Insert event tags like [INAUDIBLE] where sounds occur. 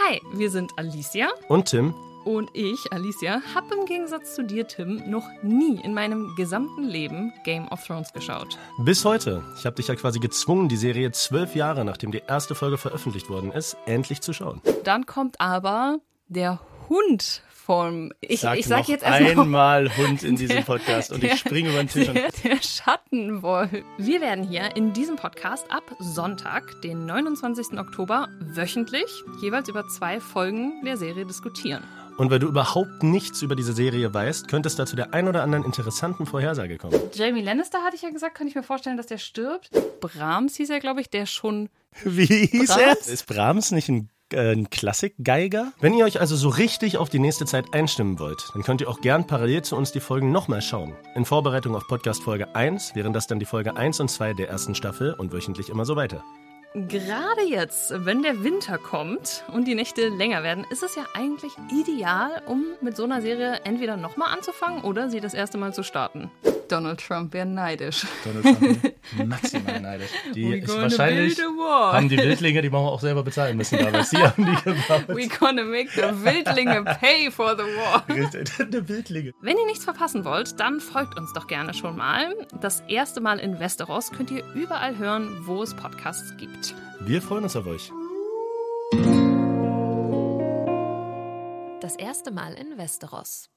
Hi, wir sind Alicia. Und Tim. Und ich, Alicia, habe im Gegensatz zu dir, Tim, noch nie in meinem gesamten Leben Game of Thrones geschaut. Bis heute. Ich habe dich ja quasi gezwungen, die Serie zwölf Jahre nachdem die erste Folge veröffentlicht worden ist, endlich zu schauen. Dann kommt aber der Hund vom. Ich sag, ich sag noch jetzt erstmal. einmal Hund in [LAUGHS] diesem Podcast und ich springe über den Tisch. Der, der Schattenwolf. Wir werden hier in diesem Podcast ab Sonntag, den 29. Oktober, wöchentlich jeweils über zwei Folgen der Serie diskutieren. Und weil du überhaupt nichts über diese Serie weißt, könnte es da zu der ein oder anderen interessanten Vorhersage kommen. Jamie Lannister hatte ich ja gesagt, kann ich mir vorstellen, dass der stirbt. Brahms hieß er, glaube ich, der schon. Wie hieß er? Brahms? Ist Brahms nicht ein, äh, ein Klassikgeiger? Wenn ihr euch also so richtig auf die nächste Zeit einstimmen wollt, dann könnt ihr auch gern parallel zu uns die Folgen nochmal schauen. In Vorbereitung auf Podcast Folge 1 wären das dann die Folge 1 und 2 der ersten Staffel und wöchentlich immer so weiter. Gerade jetzt, wenn der Winter kommt und die Nächte länger werden, ist es ja eigentlich ideal, um mit so einer Serie entweder nochmal anzufangen oder sie das erste Mal zu starten. Donald Trump wäre neidisch. Donald Trump [LAUGHS] maximal neidisch. Die We ist gonna wahrscheinlich build a wall. haben die Wildlinge, die machen wir auch selber bezahlen müssen damals. Die haben die [LAUGHS] gebaut. We gonna make the Wildlinge pay for the war. [LAUGHS] Die Wildlinge. Wenn ihr nichts verpassen wollt, dann folgt uns doch gerne schon mal. Das erste Mal in Westeros könnt ihr überall hören, wo es Podcasts gibt. Wir freuen uns auf euch. Das erste Mal in Westeros.